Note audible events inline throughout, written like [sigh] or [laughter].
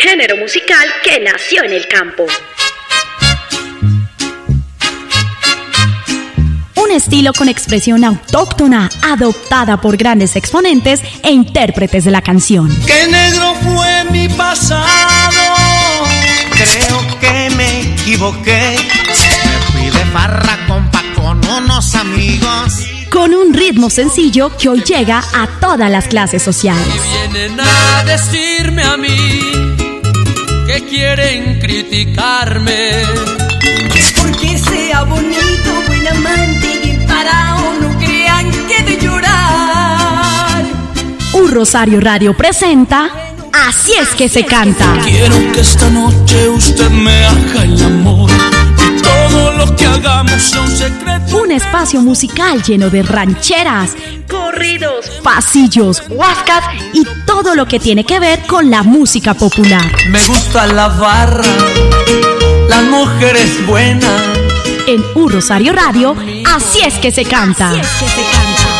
género musical que nació en el campo. Un estilo con expresión autóctona, adoptada por grandes exponentes e intérpretes de la canción. ¡Qué negro fue mi pasado! Creo que me equivoqué. Me fui de farra, compa, con unos amigos con un ritmo sencillo que hoy llega a todas las clases sociales. Y vienen a decirme a mí que quieren criticarme. Porque sea bonito, buen amante y para no crean que de llorar. Un Rosario Radio presenta Así es que se canta. Quiero que esta noche usted me haga el amor lo que hagamos son secretos. Un espacio musical lleno de rancheras, corridos, pasillos, huascas y todo lo que tiene que ver con la música popular. Me gusta la barra, las mujeres buenas. En Un Rosario Radio, así es que se canta. Así es que se canta.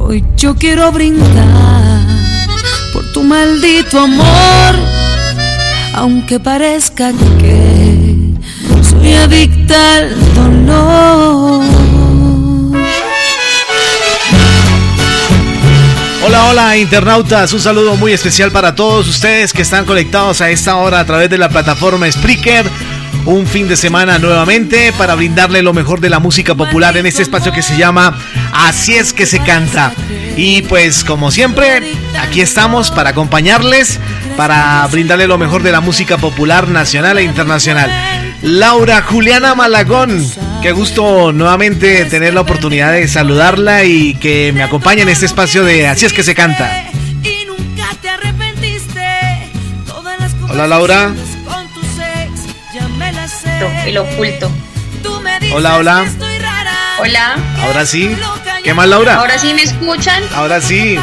Hoy yo quiero brindar por tu maldito amor aunque parezca que soy adicta al dolor. Hola, hola internautas, un saludo muy especial para todos ustedes que están conectados a esta hora a través de la plataforma Spreaker un fin de semana nuevamente para brindarle lo mejor de la música popular en este espacio que se llama Así es que se canta. Y pues como siempre, aquí estamos para acompañarles, para brindarle lo mejor de la música popular nacional e internacional. Laura Juliana Malagón, qué gusto nuevamente tener la oportunidad de saludarla y que me acompañe en este espacio de Así es que se canta. Hola Laura el oculto. Hola, hola. Hola. Ahora sí. ¿Qué más, Laura? Ahora sí me escuchan. Ahora sí.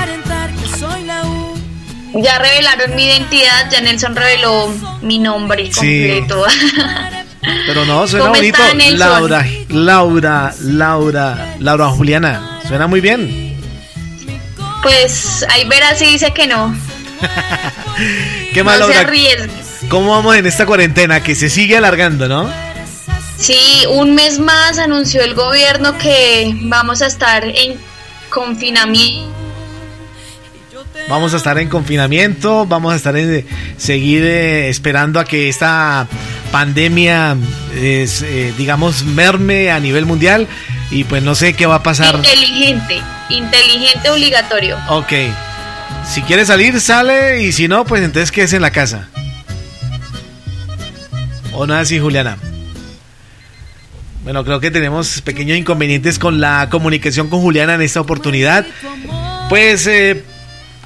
Ya revelaron mi identidad, ya Nelson reveló mi nombre completo. [laughs] Pero no, suena bonito. Laura, Laura, Laura, Laura Juliana. Suena muy bien. Pues ahí verás si dice que no. [laughs] ¿Qué más, Laura? ¿Cómo vamos en esta cuarentena que se sigue alargando, no? Sí, un mes más anunció el gobierno que vamos a estar en confinamiento. Vamos a estar en confinamiento, vamos a estar en seguir eh, esperando a que esta pandemia, eh, digamos, merme a nivel mundial y pues no sé qué va a pasar. Inteligente, inteligente obligatorio. Ok, si quiere salir, sale y si no, pues entonces quédese en la casa. ¿O no así, Juliana? Bueno, creo que tenemos pequeños inconvenientes con la comunicación con Juliana en esta oportunidad. Pues, eh,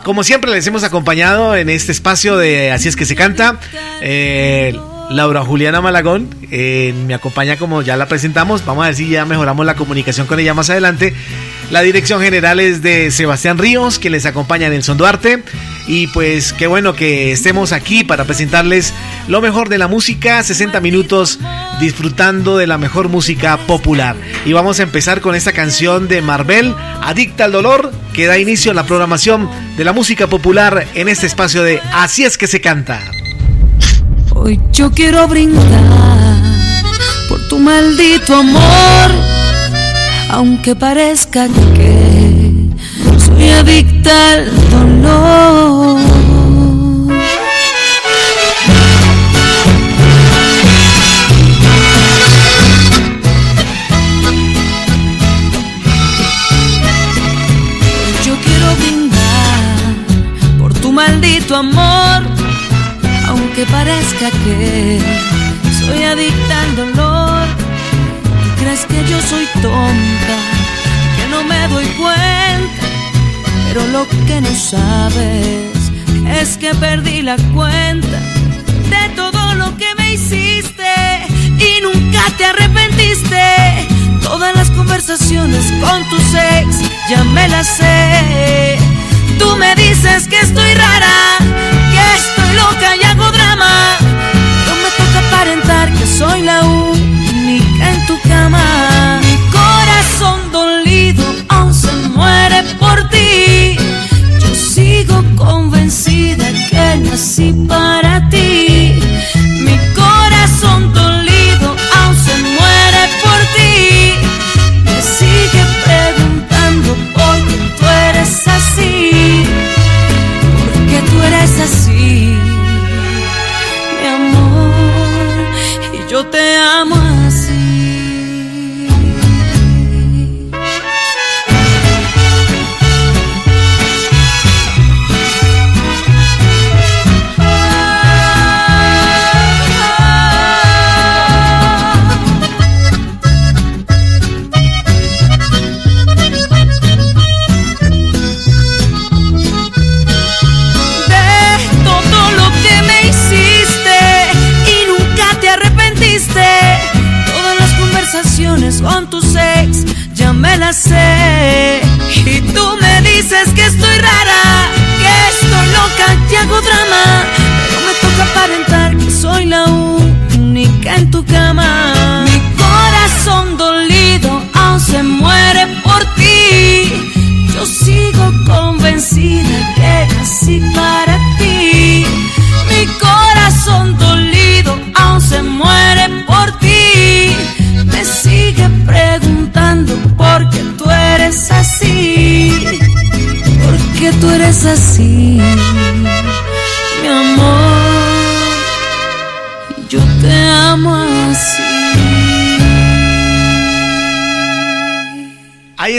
como siempre, les hemos acompañado en este espacio de Así es que se canta. Eh, Laura Juliana Malagón eh, me acompaña como ya la presentamos. Vamos a ver si ya mejoramos la comunicación con ella más adelante. La dirección general es de Sebastián Ríos, que les acompaña en el Son Duarte. Y pues qué bueno que estemos aquí para presentarles lo mejor de la música, 60 minutos disfrutando de la mejor música popular. Y vamos a empezar con esta canción de Marvel, Adicta al Dolor, que da inicio a la programación de la música popular en este espacio de Así es que se canta. Hoy yo quiero brindar por tu maldito amor, aunque parezca que soy adicta al dolor. Hoy yo quiero brindar por tu maldito amor aunque parezca que soy adicta al dolor. Y crees que yo soy tonta, que no me doy cuenta. Pero lo que no sabes es que perdí la cuenta de todo lo que me hiciste y nunca te arrepentiste. Todas las conversaciones con tu ex ya me las sé. Tú me dices que estoy rara, que estoy loca y hago drama. No me toca aparentar que soy la única en tu cama. Mi corazón dolido aún se muere por ti. Yo sigo convencida que nací para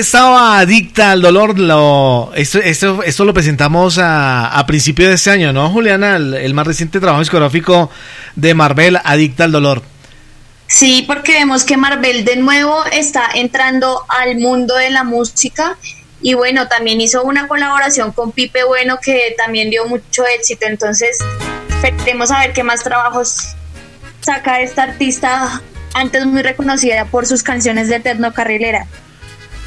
estaba Adicta al Dolor. Lo, esto, esto, esto lo presentamos a, a principio de este año, ¿no, Juliana? El, más reciente trabajo discográfico de Marvel, Adicta al Dolor. Sí, porque vemos que Marvel de nuevo está entrando al mundo de la música y bueno, también hizo una colaboración con Pipe Bueno que también dio mucho éxito, entonces esperemos a ver qué más trabajos saca esta artista antes muy reconocida por sus canciones de Eterno Carrilera.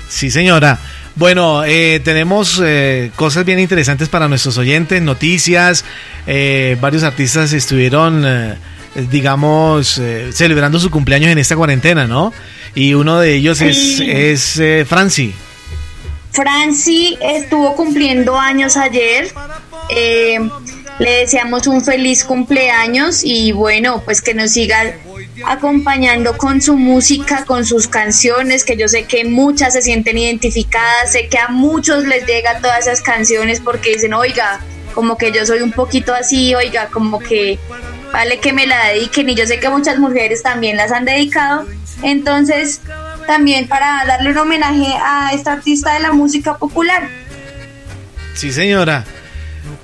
Sí, señora. Bueno, eh, tenemos eh, cosas bien interesantes para nuestros oyentes, noticias, eh, varios artistas estuvieron eh, digamos, eh, celebrando su cumpleaños en esta cuarentena, ¿no? Y uno de ellos es, es eh, Franci. Franci estuvo cumpliendo años ayer. le deseamos un feliz cumpleaños y bueno, pues que nos siga acompañando con su música, con sus canciones, que yo sé que muchas se sienten identificadas, sé que a muchos les llega todas esas canciones porque dicen, oiga, como que yo soy un poquito así, oiga, como que vale que me la dediquen y yo sé que muchas mujeres también las han dedicado. Entonces, también para darle un homenaje a esta artista de la música popular. Sí, señora.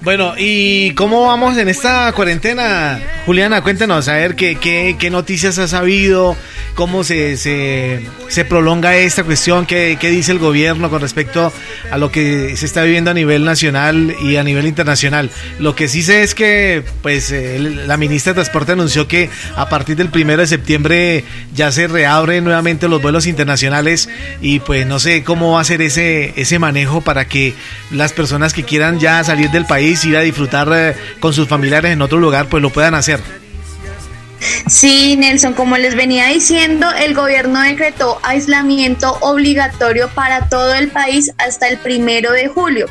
Bueno, ¿y cómo vamos en esta cuarentena? Juliana, cuéntanos, a ver qué, qué, qué noticias has sabido, cómo se, se, prolonga esta cuestión, ¿Qué, qué dice el gobierno con respecto a lo que se está viviendo a nivel nacional y a nivel internacional. Lo que sí sé es que pues la ministra de Transporte anunció que a partir del primero de septiembre ya se reabren nuevamente los vuelos internacionales y pues no sé cómo va a ser ese, ese manejo para que las personas que quieran ya salir del país, ir a disfrutar eh, con sus familiares en otro lugar, pues lo puedan hacer. Sí, Nelson, como les venía diciendo, el gobierno decretó aislamiento obligatorio para todo el país hasta el primero de julio.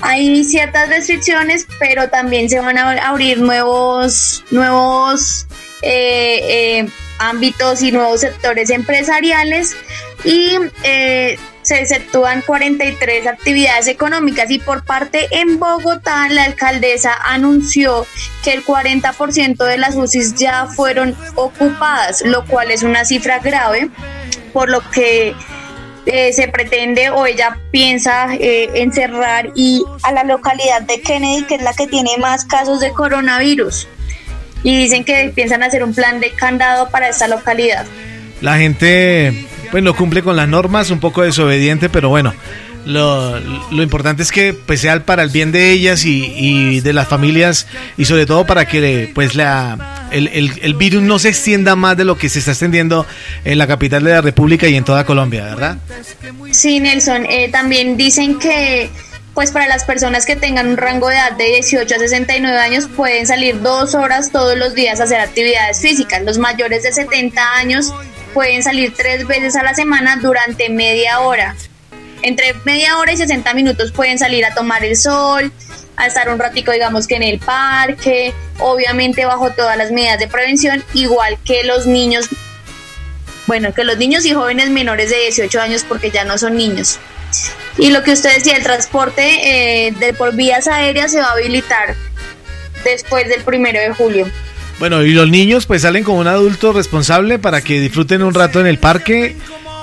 Hay ciertas restricciones, pero también se van a abrir nuevos, nuevos eh, eh, ámbitos y nuevos sectores empresariales y eh, se exceptúan 43 actividades económicas y por parte en Bogotá la alcaldesa anunció que el 40% de las UCIs ya fueron ocupadas, lo cual es una cifra grave, por lo que eh, se pretende o ella piensa eh, encerrar y a la localidad de Kennedy, que es la que tiene más casos de coronavirus. Y dicen que piensan hacer un plan de candado para esta localidad. La gente pues no cumple con las normas, un poco desobediente, pero bueno, lo, lo importante es que pues sea para el bien de ellas y, de las familias y sobre todo para que pues la, el, el, virus no se extienda más de lo que se está extendiendo en la capital de la República y en toda Colombia, ¿verdad? Sí, Nelson, eh, también dicen que pues para las personas que tengan un rango de edad de 18 a 69 años pueden salir dos horas todos los días a hacer actividades físicas. Los mayores de 70 años pueden salir tres veces a la semana durante media hora. Entre media hora y 60 minutos pueden salir a tomar el sol a estar un ratico, digamos que en el parque, obviamente bajo todas las medidas de prevención, igual que los niños, bueno, que los niños y jóvenes menores de 18 años porque ya no son niños. Y lo que usted decía, el transporte eh, de por vías aéreas se va a habilitar después del primero de julio. Bueno, y los niños pues salen con un adulto responsable para que disfruten un rato en el parque,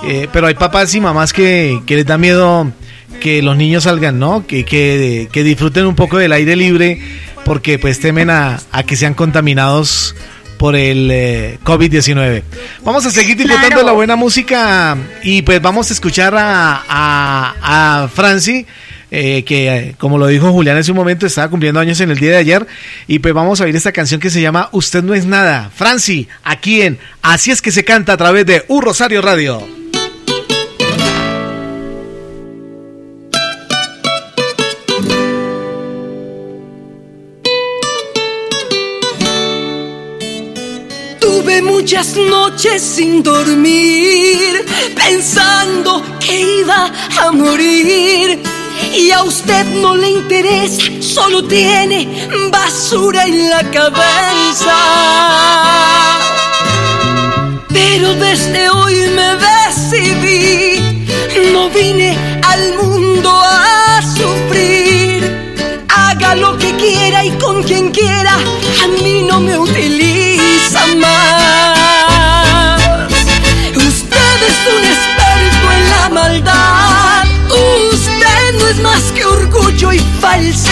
eh, pero hay papás y mamás que, que, les da miedo que los niños salgan, ¿no? Que, que, que disfruten un poco del aire libre porque pues temen a, a que sean contaminados por el eh, COVID-19. Vamos a seguir disfrutando la buena música y pues vamos a escuchar a, a, a Franci eh, que eh, como lo dijo Julián en su momento, estaba cumpliendo años en el día de ayer. Y pues vamos a oír esta canción que se llama Usted no es nada. Franci, aquí en Así es que se canta a través de Un Rosario Radio. Tuve muchas noches sin dormir, pensando que iba a morir usted no le interesa, solo tiene basura en la cabeza. Pero desde hoy me decidí, no vine al mundo a sufrir. Haga lo que quiera y con quien quiera, a mí no me utiliza más. пальцы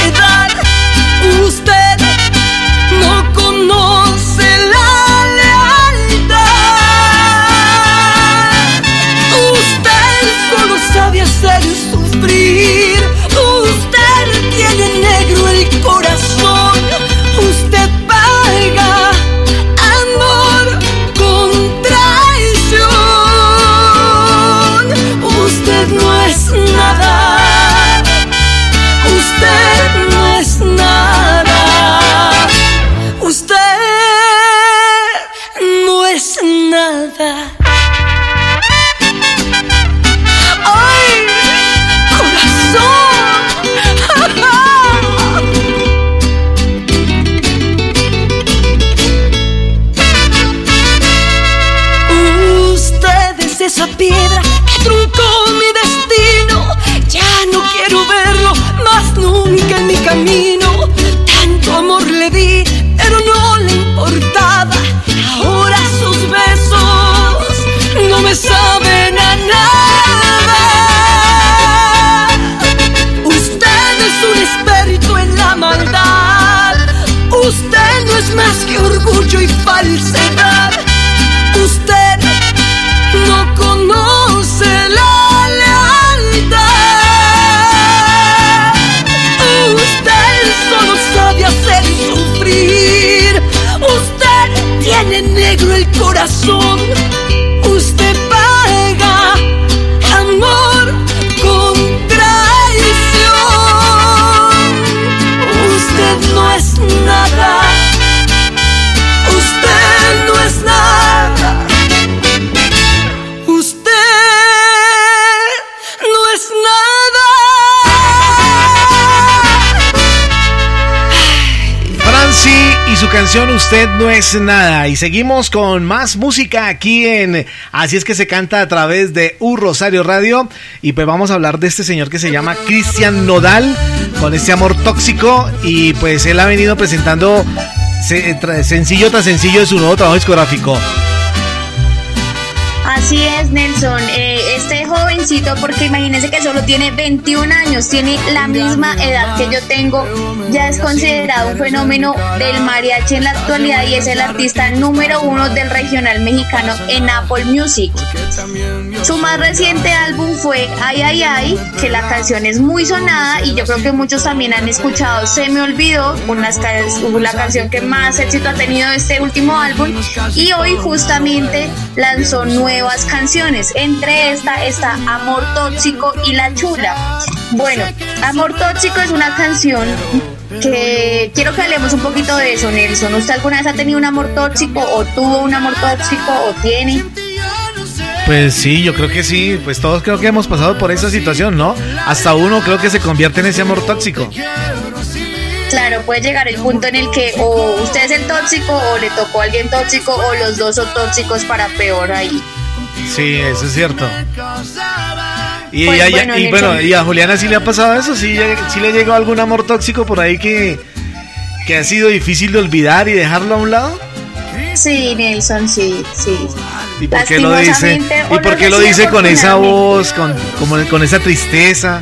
No es nada. Y seguimos con más música aquí en Así es que se canta a través de U Rosario Radio. Y pues vamos a hablar de este señor que se llama Cristian Nodal con este amor tóxico. Y pues él ha venido presentando sencillo tras sencillo de su nuevo trabajo discográfico. Así es, Nelson. Eh, este jovencito, porque imagínense que solo tiene 21 años, tiene la misma edad que yo tengo, ya es considerado un fenómeno del mariachi en la actualidad y es el artista número uno del regional mexicano en Apple Music. Su más reciente álbum fue Ay Ay Ay, que la canción es muy sonada y yo creo que muchos también han escuchado Se Me Olvidó, una, la canción que más éxito ha tenido este último álbum y hoy justamente lanzó nuevas canciones. Entre esta está Amor Tóxico y La Chula. Bueno, Amor Tóxico es una canción que quiero que hablemos un poquito de eso, Nelson. ¿Usted alguna vez ha tenido un amor tóxico o tuvo un amor tóxico o tiene? Pues sí, yo creo que sí, pues todos creo que hemos pasado por esa situación, ¿no? Hasta uno creo que se convierte en ese amor tóxico. Claro, puede llegar el punto en el que o usted es el tóxico o le tocó a alguien tóxico o los dos son tóxicos para peor ahí. Sí, eso es cierto. Y, Pues, bueno, y bueno, a Juliana sí le ha pasado eso, sí, sí le llegó algún amor tóxico por ahí que, que ha sido difícil de olvidar y dejarlo a un lado. Sí, Nelson, sí, sí. ¿Y por qué lo dice? ¿Y o por no qué sé lo dice con esa voz, con, como, con esa tristeza?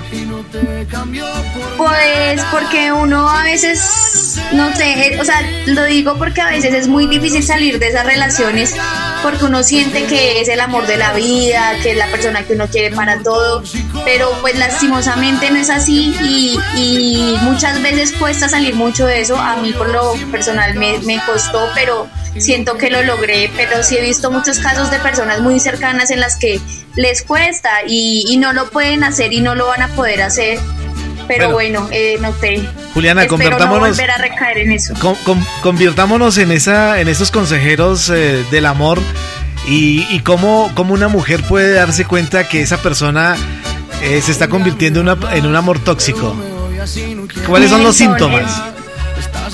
Pues porque uno a veces, no sé, eh, o sea, lo digo porque a veces es muy difícil salir de esas relaciones porque uno siente que es el amor de la vida, que es la persona que uno quiere para todo, pero pues lastimosamente no es así y, y muchas veces cuesta salir mucho de eso. A mí por lo personal me, costó, pero siento que lo logré, pero sí he visto muchos casos de personas muy cercanas en las que les cuesta y, y no lo pueden hacer y no lo van a poder hacer. Pero bueno, eh, no sé. Juliana, Espero no convertámonos- volver a recaer en eso. Con- con- convirtámonos en esa en esos consejeros eh, del amor y, y cómo, cómo una mujer puede darse cuenta que esa persona eh, se está convirtiendo en, una- en un amor tóxico. ¿Cuáles son los síntomas?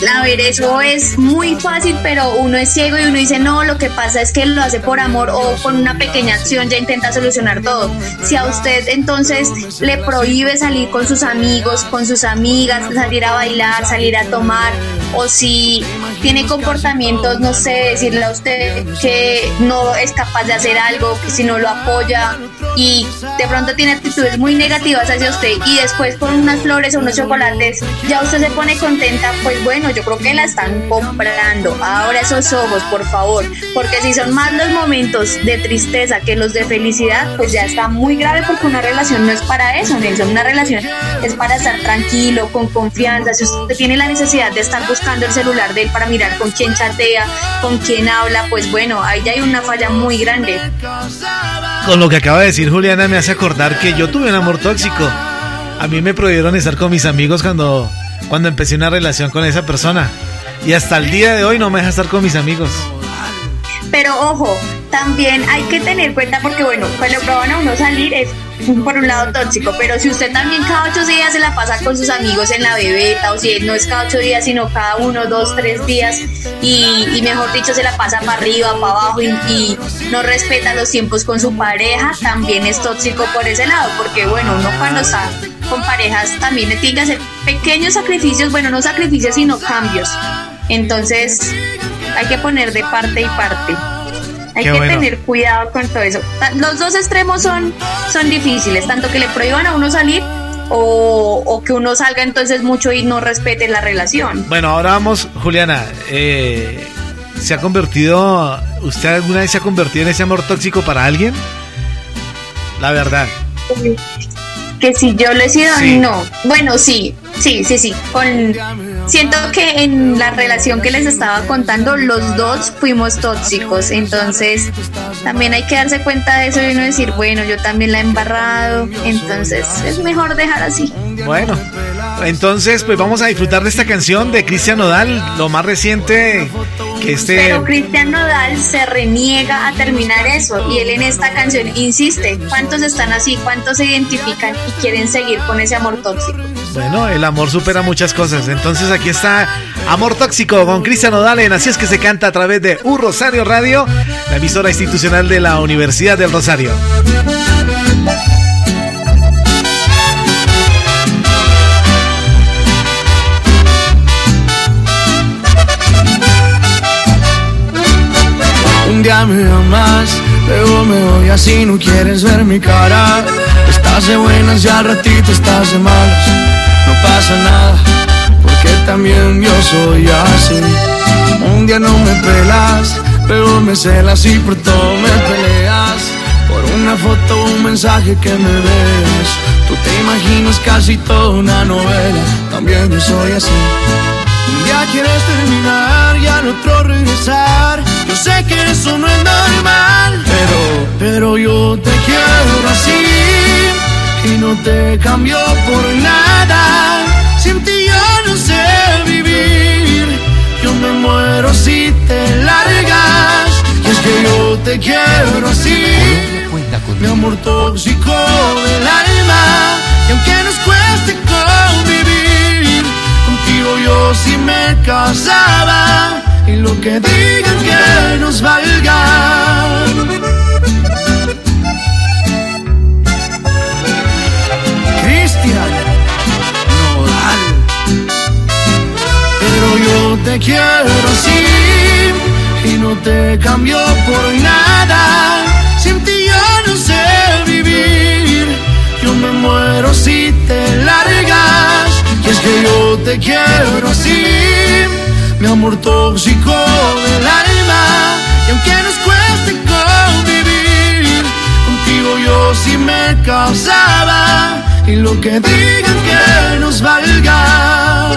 A ver, eso es muy fácil, pero uno es ciego y uno dice, no, lo que pasa es que lo hace por amor o con una pequeña acción ya intenta solucionar todo. Si a usted entonces le prohíbe salir con sus amigos, con sus amigas, salir a bailar, salir a tomar, o si tiene comportamientos, no sé, decirle a usted que no es capaz de hacer algo, que si no lo apoya y de pronto tiene actitudes muy negativas hacia usted y después con unas flores o unos chocolates ya usted se pone contenta, pues bueno, yo creo que la están comprando. Ahora esos ojos, por favor, porque si son más los momentos de tristeza que los de felicidad, pues ya está muy grave porque una relación no es para eso, Nelson, una relación es para estar tranquilo, con confianza. Si usted tiene la necesidad de estar buscando el celular de él para mirar con quién chatea, con quién habla, pues bueno, ahí ya hay una falla muy grande. Con lo que acaba de decir Juliana me hace acordar que yo tuve un amor tóxico. A mí me prohibieron estar con mis amigos cuando, cuando empecé una relación con esa persona. Y hasta el día de hoy no me deja estar con mis amigos. Pero ojo, también hay que tener cuenta porque bueno, cuando prueban a uno salir es por un lado tóxico, pero si usted también cada ocho días se la pasa con sus amigos en la bebeta, o si no es cada ocho días, sino cada uno, dos, tres días, y, y mejor dicho se la pasa para arriba, para abajo, y, y no respeta los tiempos con su pareja, también es tóxico por ese lado, porque bueno, uno cuando está con parejas también tiene que hacer pequeños sacrificios, bueno, no sacrificios, sino cambios. Entonces, hay que poner de parte y parte. Hay Qué que bueno. tener cuidado con todo eso. Los dos extremos son, son difíciles, tanto que le prohíban a uno salir o, o que uno salga entonces mucho y no respete la relación. Bueno, ahora vamos, Juliana. eh, ¿Se ha convertido, usted alguna vez se ha convertido en ese amor tóxico para alguien? La verdad. Que si yo lo he sido, Sí. no. Bueno, sí, sí, sí, sí. Con, siento que en la relación que les estaba contando, los dos fuimos tóxicos. Entonces, también hay que darse cuenta de eso y uno decir, bueno, yo también la he embarrado. Entonces, es mejor dejar así. Bueno, entonces pues vamos a disfrutar de esta canción de Cristian Nodal, lo más reciente este... Pero Cristian Nodal se reniega a terminar eso y él en esta canción insiste. ¿Cuántos están así? ¿Cuántos se identifican y quieren seguir con ese amor tóxico? Bueno, el amor supera muchas cosas. Entonces aquí está Amor Tóxico con Cristian Nodal en Así es que se canta a través de U Rosario Radio, la emisora institucional de la Universidad del Rosario. Día me amas, luego me voy así, no quieres ver mi cara. Estás de buenas y al ratito estás de malas. No pasa nada, porque también yo soy así. Un día no me pelas, luego me celas y por todo me peleas. Por una foto o un mensaje que me ves. Tú te imaginas casi toda una novela, también yo soy así. Un día quieres terminar y al otro regresar. Yo sé que eso no es normal, pero, pero yo te quiero así y no te cambio por nada. Sin ti yo no sé vivir, yo me muero si te largas. Y es que yo te quiero así, mi amor tóxico del alma. Y aunque nos cueste convivir, contigo yo sí me casaba y lo que digan que nos valga. Cristian Nodal, pero yo te quiero así y no te cambio por nada. Sin ti yo no sé vivir, yo me muero si te largas. Que yo te quiero así, mi amor tóxico del alma. Y aunque nos cueste convivir, contigo yo sí me casaba. Y lo que digan que nos valga.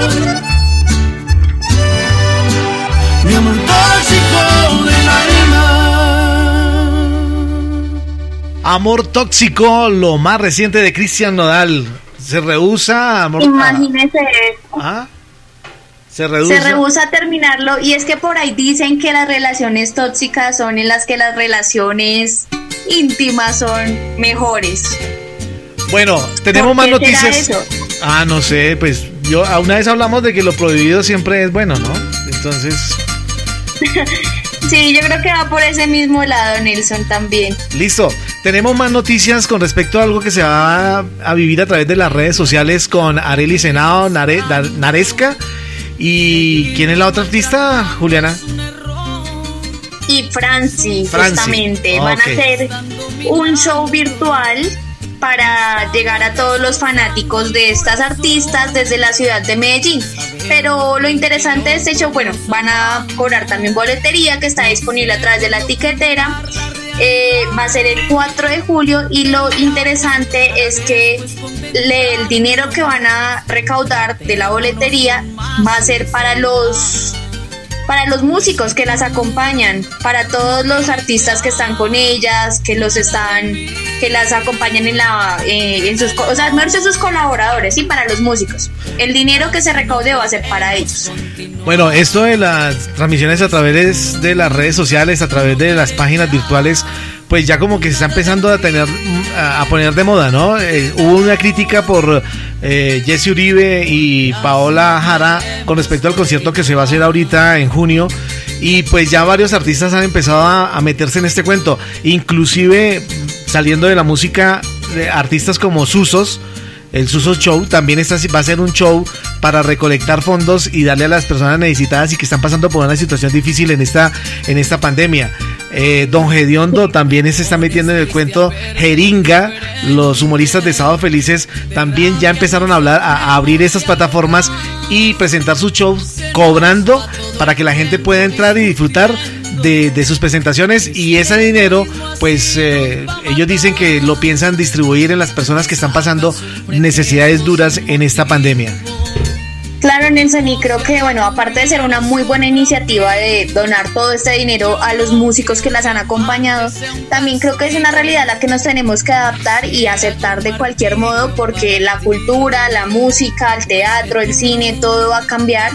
Mi amor tóxico del alma. Amor tóxico, lo más reciente de Cristian Nodal. Se rehúsa, amor. Imagínese eso. Ah, se rehúsa. Se rehúsa a terminarlo y es que por ahí dicen que las relaciones tóxicas son en las que las relaciones íntimas son mejores. Bueno, tenemos ¿Por más noticias. Ah, no sé, pues yo a una vez hablamos de que lo prohibido siempre es bueno, ¿no? Entonces, [laughs] Sí, yo creo que va por ese mismo lado, Nelson, también. listo. Tenemos más noticias con respecto a algo que se va a vivir a través de las redes sociales con Areli Senado, Nare- Naresca. ¿Y quién es la otra artista, Juliana? Y Franci, Franci, justamente, van a hacer un show virtual para llegar a todos los fanáticos de estas artistas desde la ciudad de Medellín. Pero lo interesante de este bueno, van a cobrar también boletería que está disponible a través de la tiquetera. Eh, va a ser el 4 de julio y lo interesante es que el dinero que van a recaudar de la boletería va a ser para los para los músicos que las acompañan, para todos los artistas que están con ellas, que los están, que las acompañan en la, eh, en sus, o sea, sus colaboradores, sí, para los músicos. El dinero que se recaude va a ser para ellos. Bueno, esto de las transmisiones a través de las redes sociales, a través de las páginas virtuales, pues ya como que se está empezando a tener a poner de moda, ¿no? Eh, hubo una crítica por eh, Jesse Uribe y Paola Jara con respecto al concierto que se va a hacer ahorita en junio. Y pues ya varios artistas han empezado a, meterse en este cuento. Inclusive saliendo de la música, artistas como Susos, el Suso Show también está, va a ser un show para recolectar fondos y darle a las personas necesitadas y que están pasando por una situación difícil en esta, en esta pandemia. Eh, Don Gediondo también se está metiendo en el cuento Jeringa. Los humoristas de Sábado Felices también ya empezaron a hablar, a, abrir esas plataformas y presentar sus shows cobrando para que la gente pueda entrar y disfrutar de, de sus presentaciones y ese dinero pues eh, ellos dicen que lo piensan distribuir en las personas que están pasando necesidades duras en esta pandemia. Claro, Nelson, y creo que, bueno, aparte de ser una muy buena iniciativa de donar todo este dinero a los músicos que las han acompañado, también creo que es una realidad a la que nos tenemos que adaptar y aceptar de cualquier modo, porque la cultura, la música, el teatro, el cine, todo va a cambiar.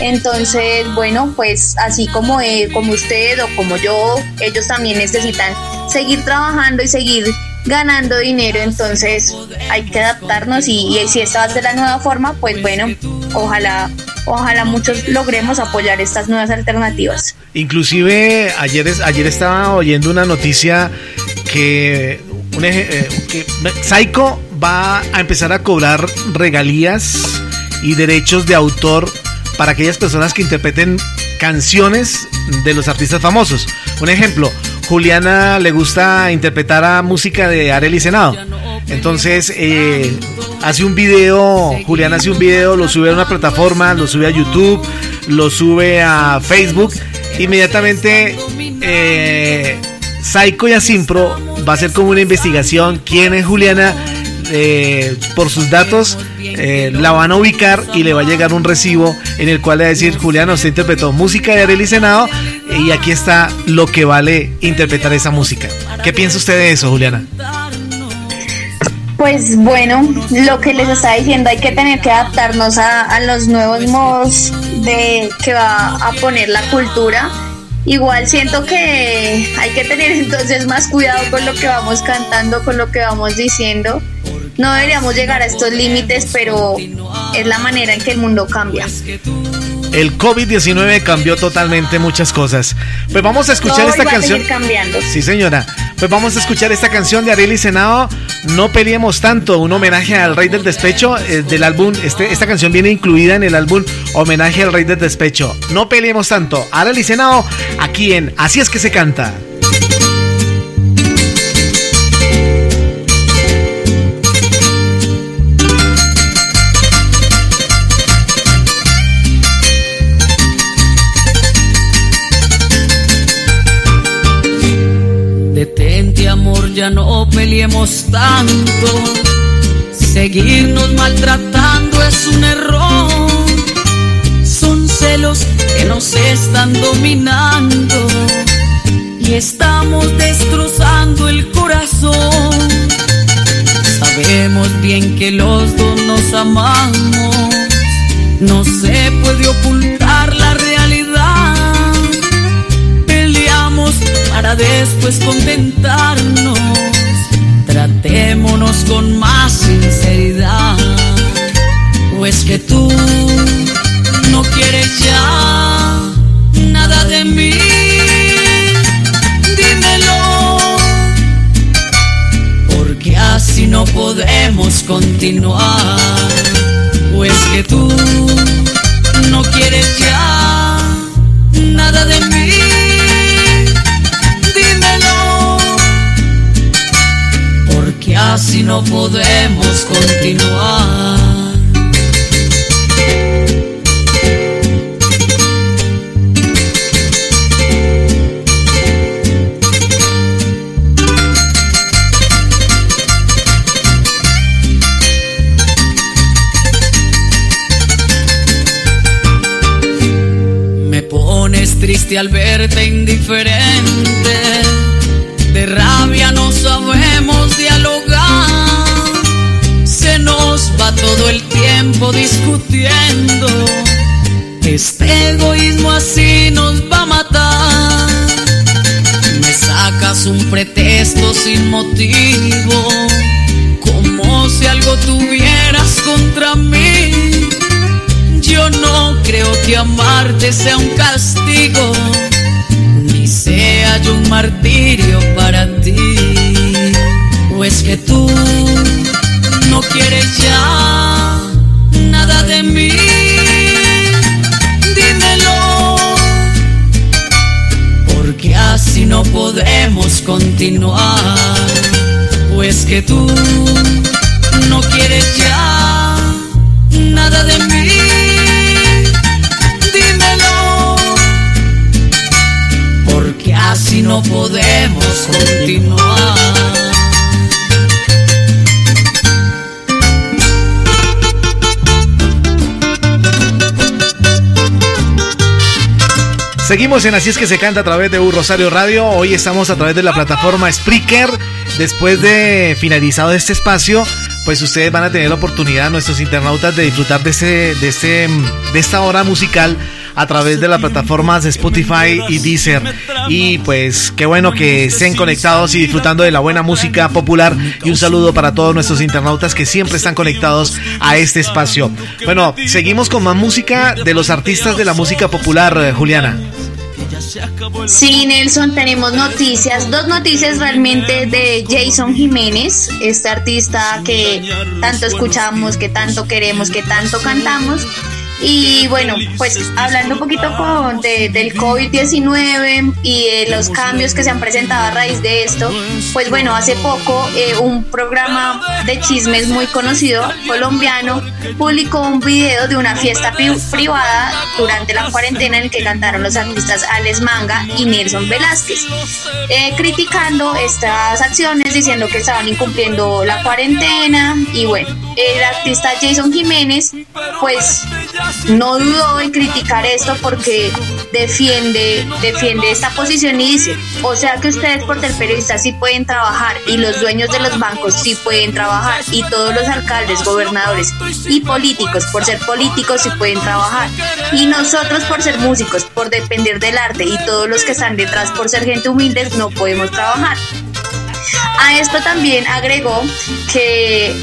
Entonces, bueno, pues así como, eh, como usted o como yo, ellos también necesitan seguir trabajando y seguir ganando dinero, entonces hay que adaptarnos y, y si a ser la nueva forma, pues bueno, ojalá, ojalá muchos logremos apoyar estas nuevas alternativas. Inclusive ayer, ayer estaba oyendo una noticia que, un eje- eh, que Psycho va a empezar a cobrar regalías y derechos de autor para aquellas personas que interpreten canciones de los artistas famosos. Un ejemplo, Juliana le gusta interpretar a música de Arely Senado. Entonces eh, hace un video, Juliana hace un video, lo sube a una plataforma, lo sube a YouTube, lo sube a Facebook. Inmediatamente eh, Psycho y Asimpro va a hacer como una investigación quién es Juliana. eh, por sus datos eh, la van a ubicar y le va a llegar un recibo en el cual le va a decir Juliana usted interpretó música de Arely Senado y aquí está lo que vale interpretar esa música. ¿Qué piensa usted de eso, Juliana? Pues bueno, lo que les estaba diciendo, hay que tener que adaptarnos a, a los nuevos modos de que va a poner la cultura. Igual siento que hay que tener entonces más cuidado con lo que vamos cantando, con lo que vamos diciendo. No deberíamos llegar a estos límites, pero es la manera en que el mundo cambia. El COVID-19 cambió totalmente muchas cosas. Pues vamos a escuchar esta canción. cambiando. Sí, señora. Pues vamos a escuchar esta canción de Arely Senado, No peleemos tanto, un homenaje al Rey del Despecho eh, del álbum. Este, esta canción viene incluida en el álbum Homenaje al Rey del Despecho. No peleemos tanto. Arely Senado, aquí en Así es que se canta. Ya no peleemos tanto. Seguirnos maltratando es un error. Son celos que nos están dominando y estamos destrozando el corazón. Sabemos bien que los dos nos amamos. No se puede ocultar para después contentarnos. Tratémonos con más sinceridad. O es que tú no quieres ya nada de mí. Dímelo. Porque así no podemos continuar. O es que tú podemos continuar. Me pones triste al verte indiferente, discutiendo. Este egoísmo así nos va a matar. Me sacas un pretexto sin motivo, como si algo tuvieras contra mí. Yo no creo que amarte sea un castigo, ni sea yo un martirio para ti. O es que tú no quieres ya nada de mí. Dímelo, porque así no podemos continuar. Pues que tú no quieres ya nada de mí. Dímelo, porque así no podemos continuar. Seguimos en Así es que se canta a través de U Rosario Radio. Hoy estamos a través de la plataforma Spreaker. Después de finalizado este espacio, pues ustedes van a tener la oportunidad, nuestros internautas, de disfrutar de, este, de, este, de esta hora musical a través de las plataformas de Spotify y Deezer. Y pues qué bueno que estén conectados y disfrutando de la buena música popular. Y un saludo para todos nuestros internautas que siempre están conectados a este espacio. Bueno, seguimos con más música de los artistas de la música popular, eh, Juliana. Sí, Nelson, tenemos noticias, dos noticias realmente de Jason Jiménez, este artista que tanto escuchamos, que tanto queremos, que tanto cantamos. Y bueno, pues hablando un poquito con del COVID-19 y de los cambios que se han presentado a raíz de esto, pues bueno, hace poco eh, un programa de chismes muy conocido colombiano publicó un video de una fiesta privada durante la cuarentena en el que cantaron los artistas Alex Manga y Nelson Velázquez, eh, criticando estas acciones, diciendo que estaban incumpliendo la cuarentena. Y bueno, el artista Jason Jiménez pues no dudó en criticar esto porque defiende, defiende esta posición y dice, o sea que ustedes por ser periodistas sí pueden trabajar y los dueños de los bancos sí pueden trabajar y todos los alcaldes, gobernadores y políticos por ser políticos sí pueden trabajar y nosotros por ser músicos, por depender del arte y todos los que están detrás por ser gente humilde no podemos trabajar. A esto también agregó que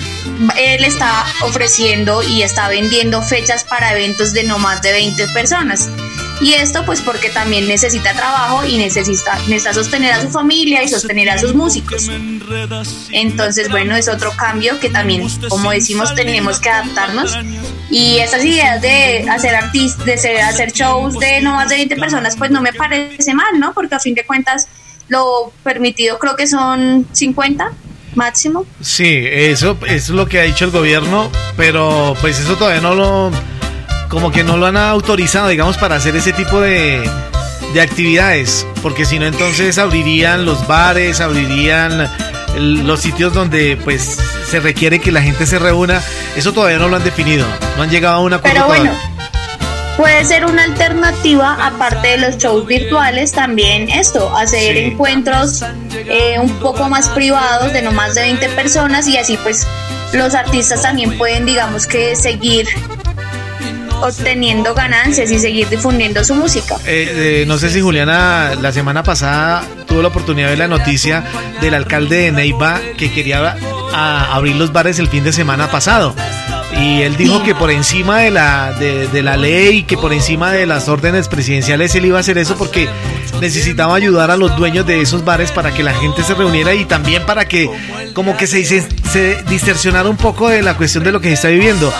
él está ofreciendo y está vendiendo fechas para eventos de no más de 20 personas. Y esto pues porque también necesita trabajo y necesita, necesita sostener a su familia y sostener a sus músicos. Entonces, bueno, es otro cambio que también, como decimos, tenemos que adaptarnos. Y esas ideas de hacer artistas, de hacer shows de no más de 20 personas, pues no me parece mal, ¿no? Porque a fin de cuentas lo permitido creo que son 50 máximo. Sí, eso, es lo que ha dicho el gobierno, pero pues eso todavía no lo, como que no lo han autorizado, digamos, para hacer ese tipo de, de actividades, porque si no entonces abrirían los bares, abrirían los sitios donde pues se requiere que la gente se reúna, eso todavía no lo han definido, no han llegado a una Pero bueno, puede ser una alternativa, aparte de los shows virtuales, también esto, hacer encuentros eh, un poco más privados de no más de 20 personas y así pues los artistas también pueden digamos que seguir obteniendo ganancias y seguir difundiendo su música. Eh, eh, no sé si Juliana la semana pasada tuvo la oportunidad de ver la noticia del alcalde de Neiva que quería abrir los bares el fin de semana pasado. Y él dijo que por encima de la, de, de la ley, que por encima de las órdenes presidenciales, él iba a hacer eso porque necesitaba ayudar a los dueños de esos bares para que la gente se reuniera y también para que como que se, se distorsionara un poco de la cuestión de lo que se está viviendo.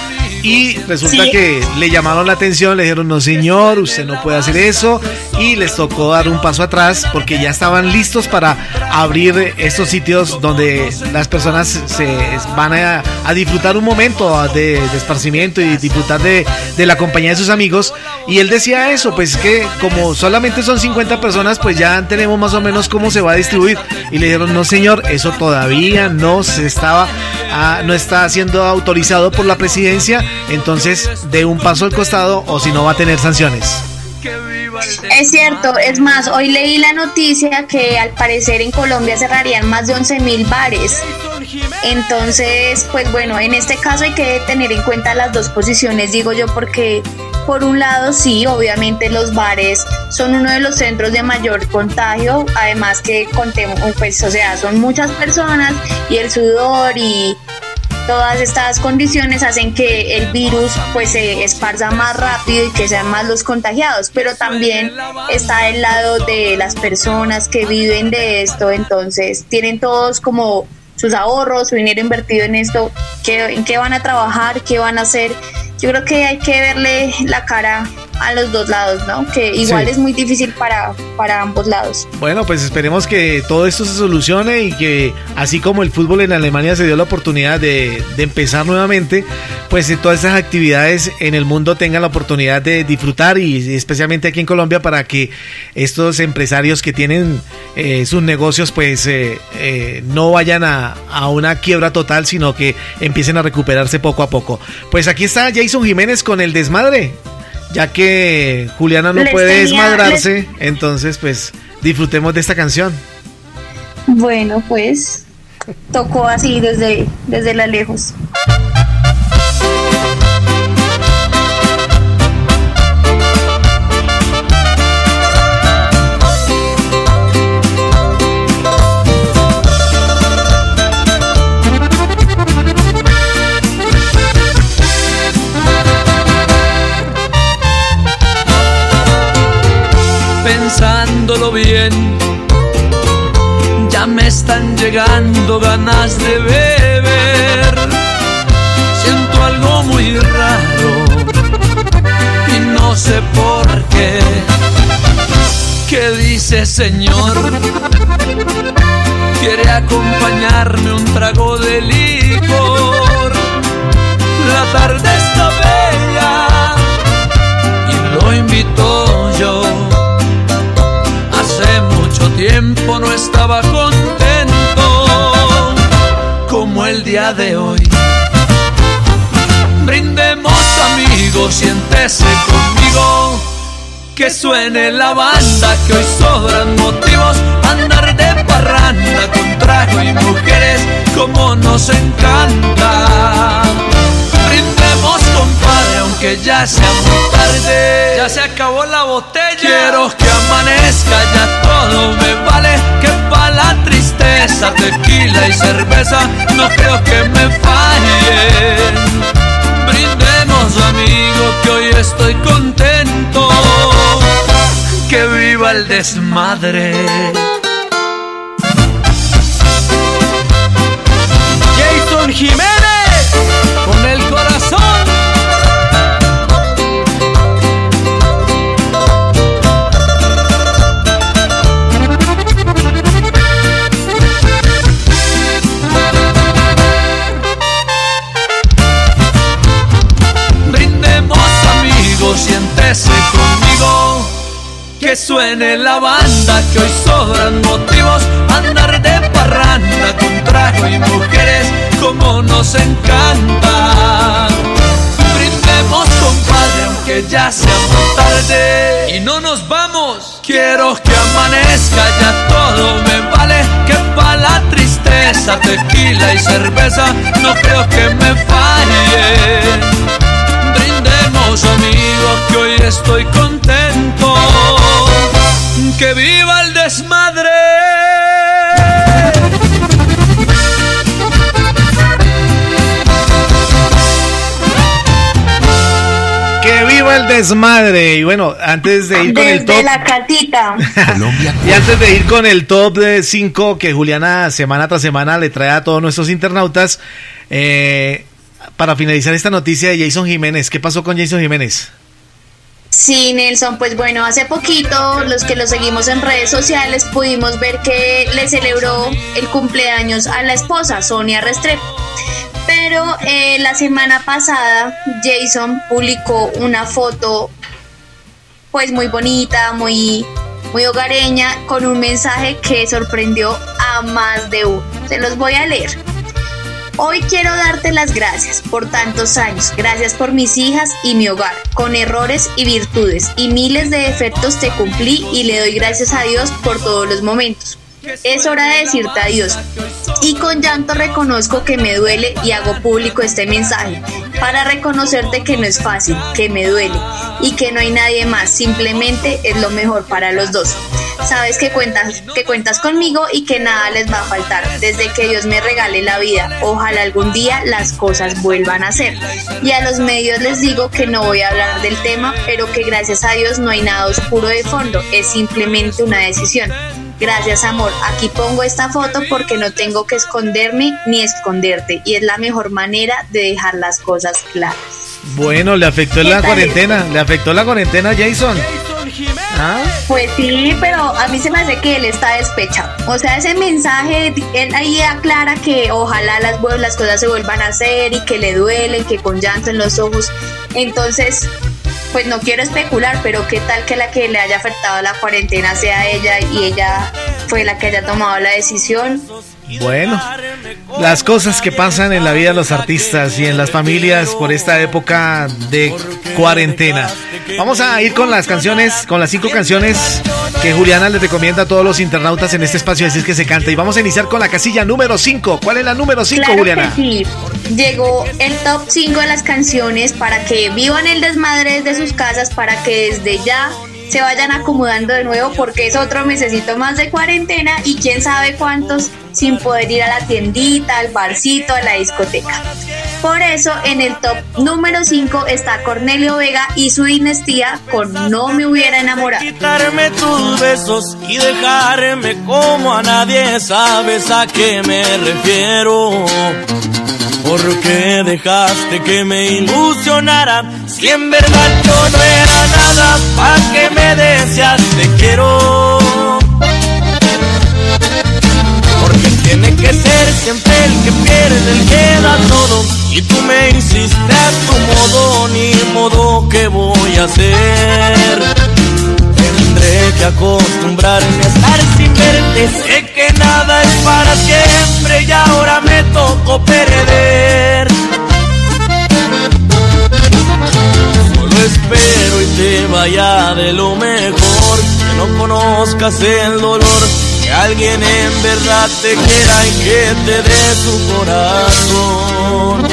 Y resulta que le llamaron la atención, le dijeron, no señor, usted no puede hacer eso. Y les tocó dar un paso atrás porque ya estaban listos para abrir estos sitios donde las personas se van a, disfrutar un momento de, esparcimiento y disfrutar de, de, la compañía de sus amigos. Y él decía eso, pues que como solamente son 50 personas, pues ya tenemos más o menos cómo se va a distribuir. Y le dijeron, no señor, eso todavía no se estaba, ah, no está siendo autorizado por la presidencia entonces de un paso al costado o si no va a tener sanciones. Es cierto, es más, hoy leí la noticia que al parecer en Colombia cerrarían más de 11 mil bares. Entonces, pues bueno, en este caso hay que tener en cuenta las dos posiciones, digo yo, porque por un lado sí, obviamente los bares son uno de los centros de mayor contagio, además que contemos, pues o sea, son muchas personas y el sudor y Todas estas condiciones hacen que el virus pues se esparza más rápido y que sean más los contagiados, pero también está el lado de las personas que viven de esto, entonces tienen todos como sus ahorros, su dinero invertido en esto, en qué van a trabajar, qué van a hacer. Yo creo que hay que verle la cara a los dos lados, ¿no? Que igual es muy difícil para, para ambos lados. Bueno, pues esperemos que todo esto se solucione y que así como el fútbol en Alemania se dio la oportunidad de, de empezar nuevamente, pues en todas esas actividades en el mundo tengan la oportunidad de disfrutar y especialmente aquí en Colombia para que estos empresarios que tienen eh, sus negocios pues eh, eh, no vayan a, a una quiebra total, sino que empiecen a recuperarse poco a poco. Pues aquí está Jason Jiménez con el desmadre ya que Juliana no puede desmadrarse, entonces pues disfrutemos de esta canción. Bueno, pues tocó así desde, desde la lejos. Pensándolo bien, ya me están llegando ganas de beber. Siento algo muy raro y no sé por qué. ¿Qué dice Señor? Quiere acompañarme un trago de licor. La tarde está de hoy. Brindemos amigos, siéntese conmigo. Que suene la banda, que hoy sobran motivos. Andar de parranda con trago y mujeres, como nos encanta. Brindemos, compadre, aunque ya sea muy tarde. Ya se acabó la botella. Quiero que amanezca, ya todo me vale. Que vale la tristeza, tequila y cerveza, no creo que me fallen. Brindemos amigo que hoy estoy contento, que viva el desmadre. Jason Jiménez siéntese conmigo. Que suene la banda, que hoy sobran motivos. Andar de parranda con trago y mujeres, como nos encanta. Brindemos, compadre, aunque ya sea muy tarde. Y no nos vamos. Quiero que amanezca, ya todo me vale. Que pa' la tristeza, tequila y cerveza, no creo que me falle. Brindemos amigos que hoy estoy contento. Que viva el desmadre. Que viva el desmadre. Y bueno, antes de ir con el Desde top. la catita. [laughs] Y antes de ir con el top de 5 que Juliana semana tras semana le trae a todos nuestros internautas, eh, para finalizar esta noticia de Jason Jiménez, ¿qué pasó con Jason Jiménez? Sí, Nelson, pues bueno, hace poquito los que lo seguimos en redes sociales pudimos ver que le celebró el cumpleaños a la esposa, Sonia Restrepo. Pero eh, la semana pasada Jason publicó una foto pues muy bonita, muy, muy hogareña, con un mensaje que sorprendió a más de uno. Se los voy a leer. Hoy quiero darte las gracias por tantos años, gracias por mis hijas y mi hogar, con errores y virtudes y miles de defectos te cumplí y le doy gracias a Dios por todos los momentos. Es hora de decirte adiós. Y con llanto reconozco que me duele y hago público este mensaje para reconocerte que no es fácil, que me duele y que no hay nadie más, simplemente es lo mejor para los dos. Sabes que cuentas, que cuentas conmigo y que nada les va a faltar desde que Dios me regale la vida. Ojalá algún día las cosas vuelvan a ser. Y a los medios les digo que no voy a hablar del tema, pero que gracias a Dios no hay nada oscuro de fondo, es simplemente una decisión. Gracias amor, aquí pongo esta foto porque no tengo que esconderme ni esconderte y es la mejor manera de dejar las cosas claras. Bueno, le afectó ¿Qué la cuarentena, le afectó la cuarentena a Jason. ¿Ah? Pues sí, pero a mí se me hace que él está despechado. O sea, ese mensaje, él ahí aclara que ojalá las, las cosas se vuelvan a hacer y que le duelen, que con llanto en los ojos. Entonces, pues no quiero especular, pero qué tal que la que le haya afectado la cuarentena sea ella y ella fue la que haya tomado la decisión. Bueno, las cosas que pasan en la vida de los artistas y en las familias por esta época de cuarentena. Vamos a ir con las canciones, con las cinco canciones que Juliana les recomienda a todos los internautas en este espacio, así es que se canta. Y vamos a iniciar con la casilla número 5. ¿Cuál es la número 5, Claro Juliana? sí. Llegó el top 5 de las canciones para que vivan el desmadre desde sus casas, para que desde ya se vayan acomodando de nuevo, porque es otro mesecito más de cuarentena y quién sabe cuántos sin poder ir a la tiendita, al barcito, a la discoteca. Por eso en el top número 5 está Cornelio Vega y su dinastía con No me hubiera enamorado. Quitarme tus besos y dejarme como a nadie sabes a qué me refiero. ¿Por qué dejaste que me ilusionara? Si en verdad yo no era nada, ¿para que me deseas? Te quiero. Porque tiene que ser siempre el que pierde, el que da todo. Y tú me hiciste a tu modo, ni modo que voy a hacer. Tendré que acostumbrarme a estar sin verte. Sé que nada es para siempre y ahora me tocó perder. Solo espero y te vaya de lo mejor. Que no conozcas el dolor. Alguien en verdad te quiera y que te dé su corazón.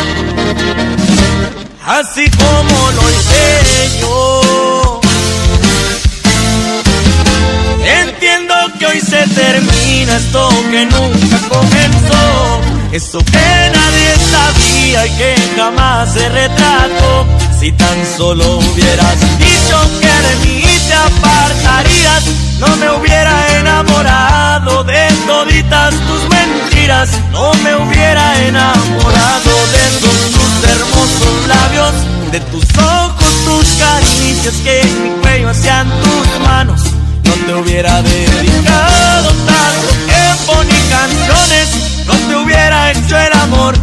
Así como lo hice yo. Entiendo que hoy se termina esto que nunca comenzó. Eso que nadie sabía y que jamás se retrató. Si tan solo hubieras dicho que de mí te apartarías, no me hubiera enamorado de toditas tus mentiras. No me hubiera enamorado de tus hermosos labios, de tus ojos, tus caricias que en mi cuello hacían tus manos no te hubiera dedicado tanto tiempo ni canciones, no te hubiera hecho el amor.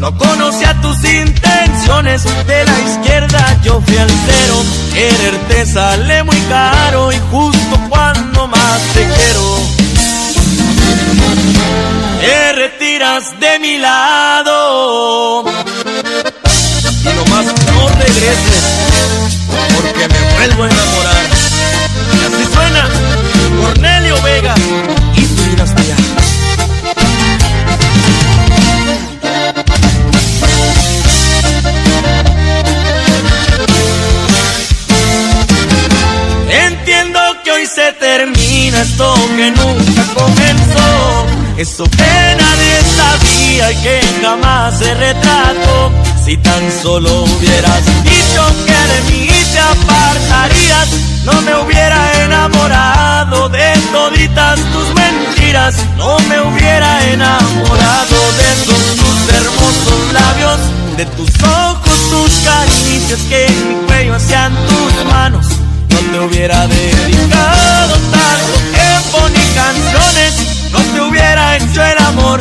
No conocía tus intenciones, de la izquierda yo fui al cero. Quererte sale muy caro y justo cuando más te quiero. Te retiras de mi lado y nomás no regreses porque me vuelvo a enamorar. Y así suena Cornelio Vega termina esto que nunca comenzó. Eso que nadie sabía y que jamás se retrató. Si tan solo hubieras dicho que de mí te apartarías no me hubiera enamorado de toditas tus mentiras, no me hubiera enamorado de tus hermosos labios, de tus ojos, tus caricias que en mi cuello hacían tus manos, no te hubiera dedicado tanto tiempo ni canciones, no te hubiera hecho el amor.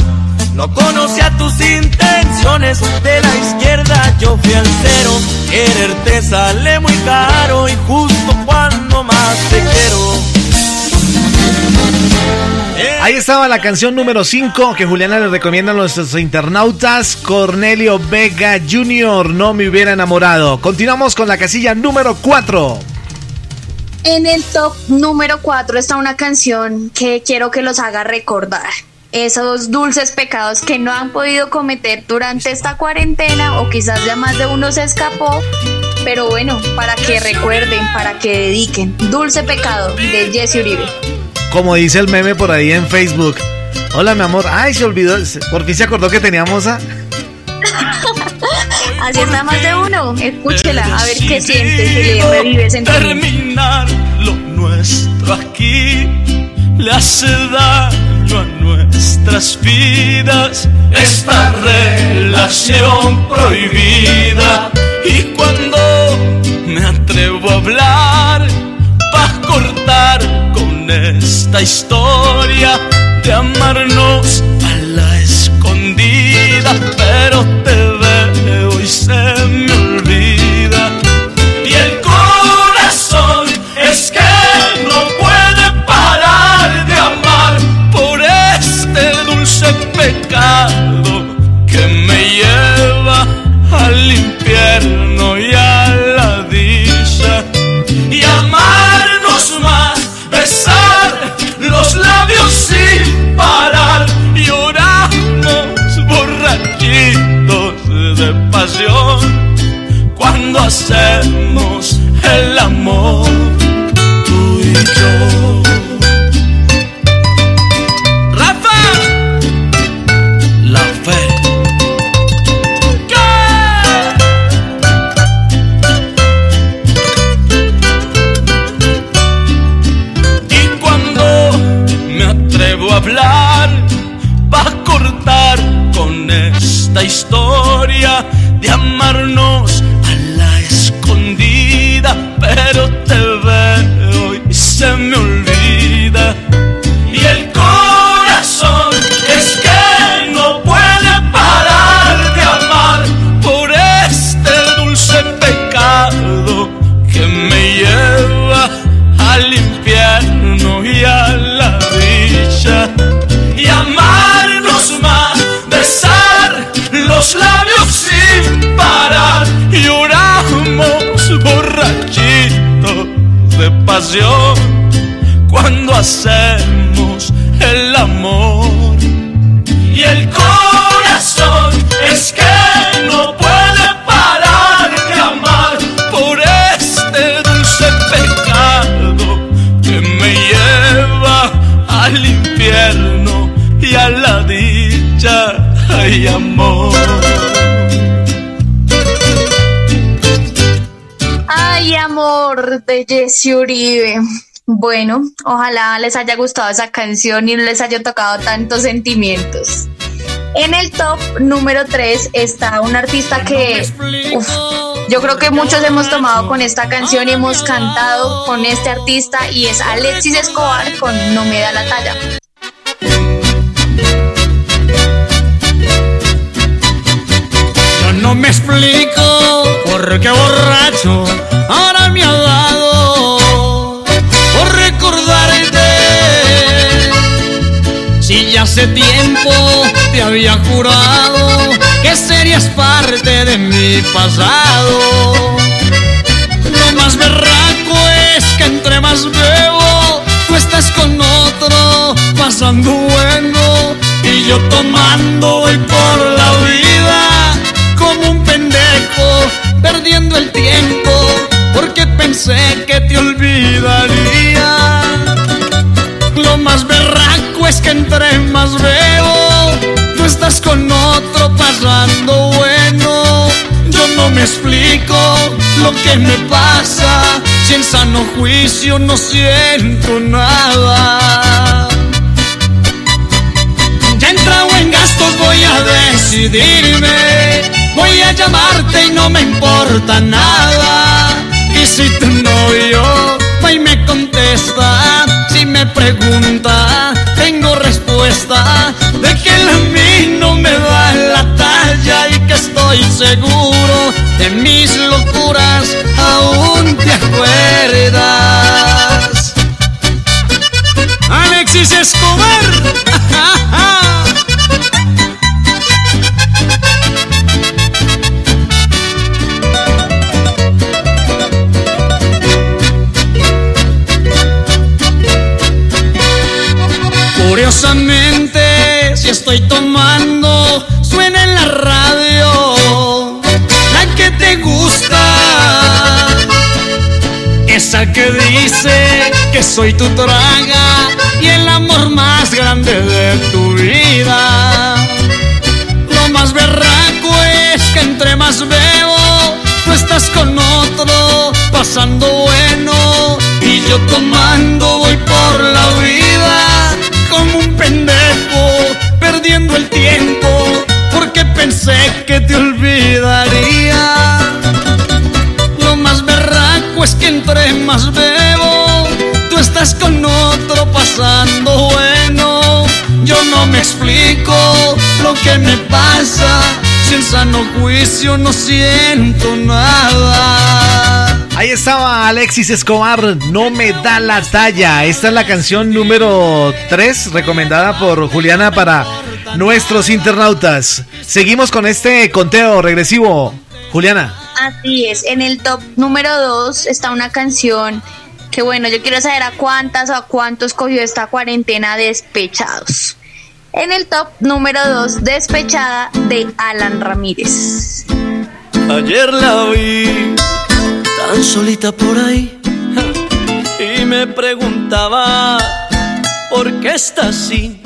No conocía tus intenciones, de la izquierda yo fui al cero. Quererte sale muy caro y justo cuando más te quiero. Ahí estaba la canción número 5 que Juliana le recomienda a nuestros internautas. Cornelio Vega Jr. No me hubiera enamorado. Continuamos con la casilla número 4. En el top número 4 está una canción que quiero que los haga recordar esos dulces pecados que no han podido cometer durante esta cuarentena o quizás ya más de uno se escapó, pero bueno, para que recuerden, para que dediquen. Dulce pecado de Jesse Uribe. Como dice el meme por ahí en Facebook. Hola mi amor, ay se olvidó, por fin se acordó que teníamos a... [laughs] Así está más de uno, escúchela, a ver qué siente, si le revive Terminar lo nuestro aquí le hace daño a nuestras vidas esta relación prohibida. Y cuando me atrevo a hablar, a cortar con esta historia de amarnos a la escondida, pero te veo Uribe. Bueno, ojalá les haya gustado esa canción y no les haya tocado tantos sentimientos. En el top número 3 está un artista que uf, yo creo que muchos hemos tomado con esta canción y hemos cantado con este artista y es Alexis Escobar con No me da la talla. Yo no me explico por qué borracho ahora me ha dado Hace tiempo te había jurado que serías parte de mi pasado. Lo más berraco es que entre más bebo, tú estás con otro pasando bueno y yo tomando voy por la vida como un pendejo perdiendo el tiempo porque pensé que te olvidaría. Lo más berraco es que entre más veo, tú estás con otro pasando bueno. Yo no me explico lo que me pasa, si en sano juicio no siento nada. Ya entrado en gastos voy a decidirme, voy a llamarte y no me importa nada. Y si tu novio va y me contesta, si me pregunta, de que él a mí no me da la talla y que estoy seguro de mis locuras, aún te acuerdas. Alexis Escobar. Soy tu traga y el amor más grande de tu vida. Lo más berraco es que entre más veo, tú estás con otro, pasando bueno, y yo tomando voy por la vida como un pendejo, perdiendo el tiempo, porque pensé que te olvidaría. Lo más berraco es que entre más bebo, con otro pasando bueno. Yo no me explico lo que me pasa, si en sano juicio no siento nada. Ahí estaba Alexis Escobar, no me da la talla. Esta es la canción número 3 recomendada por Juliana para nuestros internautas. Seguimos con este conteo regresivo. Juliana. Así es, en el top número 2 está una canción que bueno, yo quiero saber a cuántas o a cuántos cogió esta cuarentena despechados. En el top número 2, Despechada de Alan Ramírez. Ayer la vi tan solita por ahí y me preguntaba por qué está así.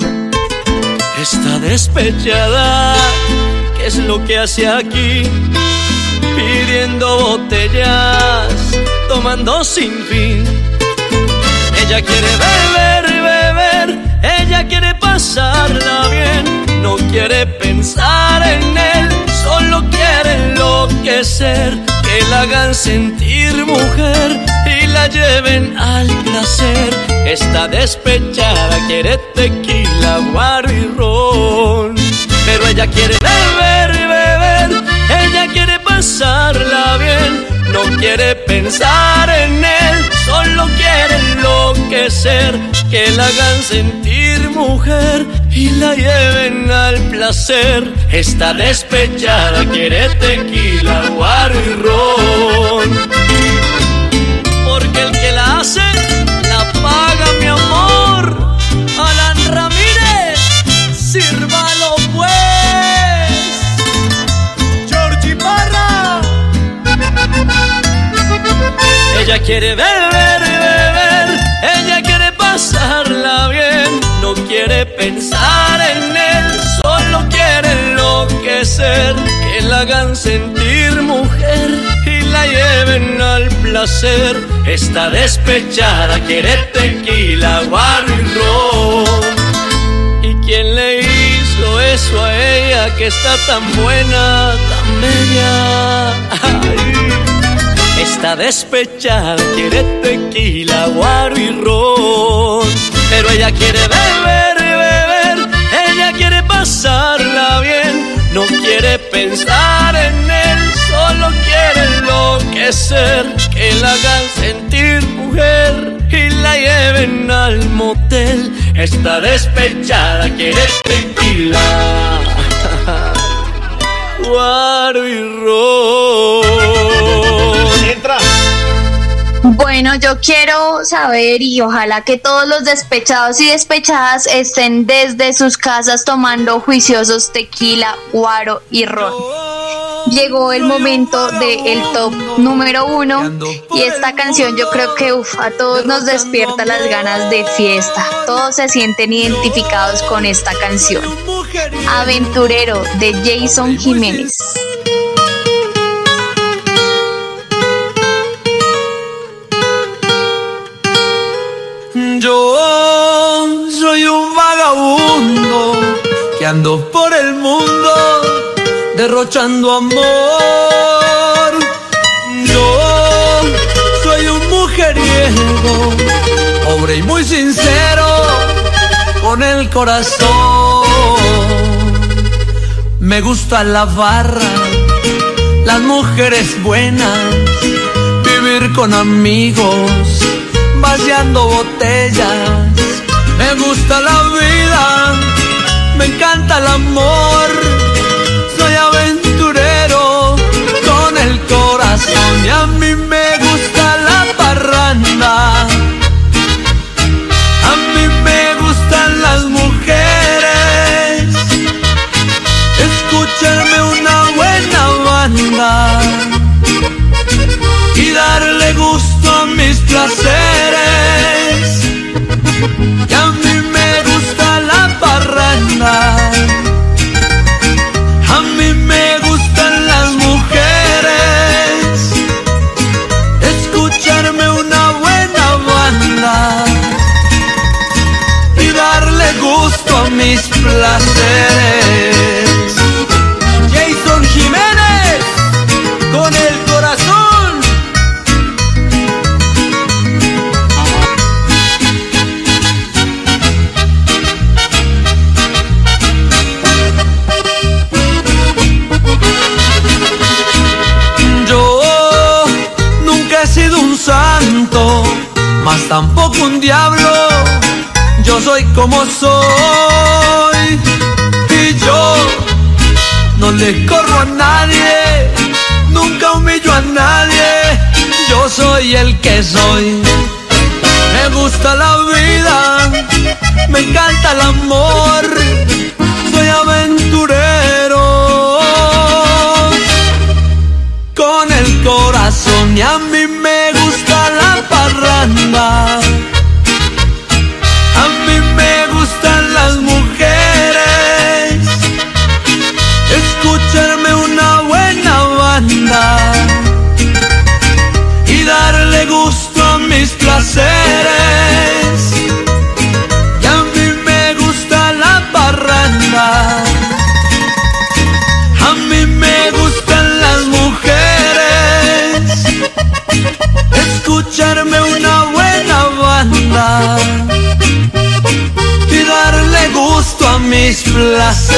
Está despechada, ¿qué es lo que hace aquí? Pidiendo botellas, tomando sin fin. Ella quiere beber, beber, ella quiere pasarla bien, no quiere pensar en él, solo quiere enloquecer, que la hagan sentir mujer y la lleven al placer. Está despechada, quiere tequila, guaro y ron, pero ella quiere beber, beber, bien, no quiere pensar en él, solo quiere enloquecer, que la hagan sentir mujer y la lleven al placer. Está despechada, quiere tequila, guaro y ron. Ella quiere beber, beber, ella quiere pasarla bien, no quiere pensar en él, solo quiere enloquecer, que la hagan sentir mujer y la lleven al placer. Está despechada, quiere tequila, barro. ¿Y quién le hizo eso a ella que está tan buena, tan bella? [laughs] Ay. Está despechada, quiere tequila, guaro y ron. Pero ella quiere beber, beber, ella quiere pasarla bien. No quiere pensar en él, solo quiere enloquecer. Que la hagan sentir mujer y la lleven al motel. Está despechada, quiere tequila. [laughs] Guaro y ron. Yo quiero saber y ojalá que todos los despechados y despechadas estén desde sus casas tomando juiciosos tequila, guaro y ron. Llegó el momento del top número uno y esta canción yo creo que uf, a todos nos despierta las ganas de fiesta. Todos se sienten identificados con esta canción. Aventurero de Jason Jiménez. Yo soy un vagabundo que ando por el mundo derrochando amor. Yo soy un mujeriego, pobre y muy sincero, con el corazón. Me gusta la barra, las mujeres buenas, vivir con amigos vaciando botellas. Me gusta la vida, me encanta el amor. Soy aventurero con el corazón y a mí me gusta la parranda. A mí me gustan las mujeres. Escucharme una buena banda y darle gusto mis placeres. Y a mí me gusta la parranda. A mí me gustan las mujeres. Escucharme una buena banda y darle gusto a mis placeres. Santo, mas tampoco un diablo. Yo soy como soy y yo no le corro a nadie, nunca humillo a nadie. Yo soy el que soy. Me gusta la vida, me encanta el amor. Soy aventurero con el corazón y a mis placeres.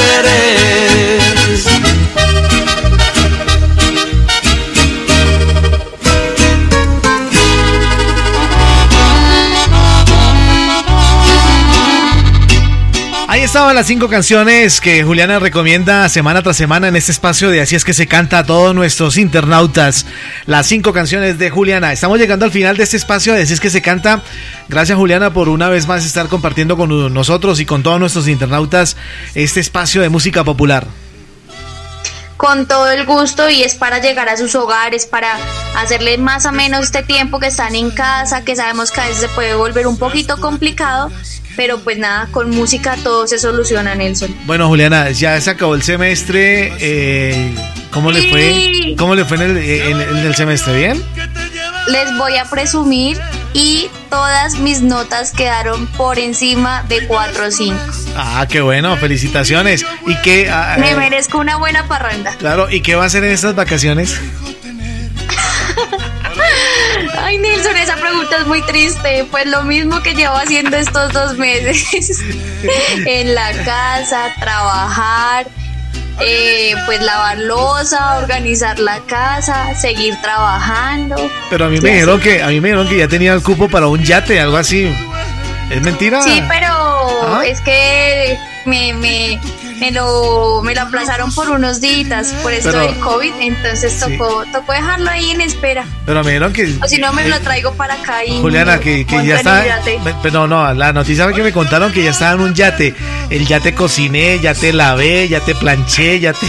Estaban las cinco canciones que Juliana recomienda semana tras semana en este espacio de Así es que se canta a todos nuestros internautas. Las cinco canciones de Juliana. Estamos llegando al final de este espacio de Así es que se canta. Gracias Juliana por una vez más estar compartiendo con nosotros y con todos nuestros internautas este espacio de música popular con todo el gusto y es para llegar a sus hogares, para hacerle más o menos este tiempo que están en casa, que sabemos que a veces se puede volver un poquito complicado, pero pues nada, con música todo se soluciona, Nelson. Bueno, Juliana, ya se acabó el semestre. Eh, ¿Cómo le fue? ¿Cómo le fue en el, en el semestre? ¿Bien? les voy a presumir y todas mis notas quedaron por encima de 4 o 5. Ah, qué bueno, felicitaciones. ¿Y qué? Ah, Me eh, merezco una buena parranda. Claro, ¿y qué va a hacer en estas vacaciones? Ay, Nelson, esa pregunta es muy triste. Pues lo mismo que llevo haciendo estos dos meses. [laughs] en la casa, trabajar, eh, pues lavar losa, organizar la casa, seguir trabajando. Pero a mí me dijeron que a mí me dijeron que ya tenía el cupo para un yate, algo así. ¿Es mentira? Sí, pero ¿Ah? es que me, me, me lo, me lo aplazaron por unos días por esto Pero- del COVID, entonces tocó, tocó dejarlo ahí en espera. Pero me dijeron que O si no, me eh, lo traigo para acá y Juliana, que, que ya está. Pero no, la noticia que me contaron que ya estaba en un yate. El yate cociné, ya te lavé, ya te planché, ya te.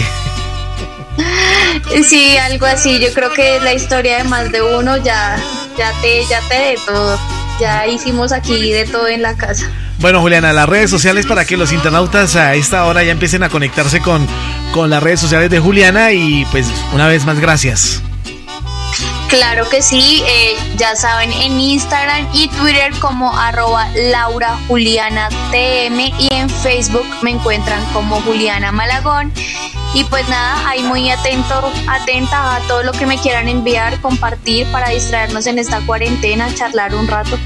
Sí, algo así. Yo creo que la historia de más de uno ya, ya te, ya te de todo. Ya hicimos aquí de todo en la casa. Bueno, Juliana, las redes sociales para que los internautas a esta hora ya empiecen a conectarse con, con las redes sociales de Juliana y pues una vez más gracias. Claro que sí, eh, ya saben, en Instagram y Twitter como arroba Laura TM y en Facebook me encuentran como Juliana Malagón. Y pues nada, ahí muy atento, atenta a todo lo que me quieran enviar, compartir para distraernos en esta cuarentena, charlar un rato.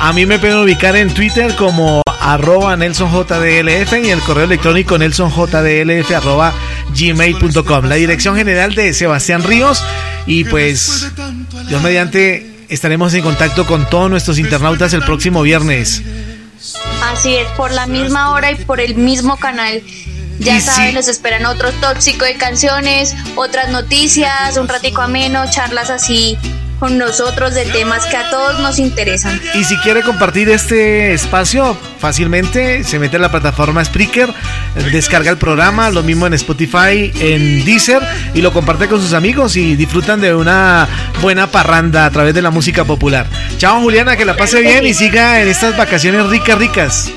A mí me pueden ubicar en Twitter como arroba nelsonjdlf y el correo electrónico nelsonjdlf arroba gmail.com. La dirección general de Sebastián Ríos y pues Dios mediante estaremos en contacto con todos nuestros internautas el próximo viernes. Así es, por la misma hora y por el mismo canal. Ya Y saben, sí. nos esperan otro tóxico de canciones, otras noticias, un ratico ameno, charlas así con nosotros de temas que a todos nos interesan. Y si quiere compartir este espacio fácilmente, se mete a la plataforma Spreaker, descarga el programa, lo mismo en Spotify, en Deezer, y lo comparte con sus amigos y disfrutan de una buena parranda a través de la música popular. Chao Juliana, que la pase bien y siga en estas vacaciones ricas, ricas.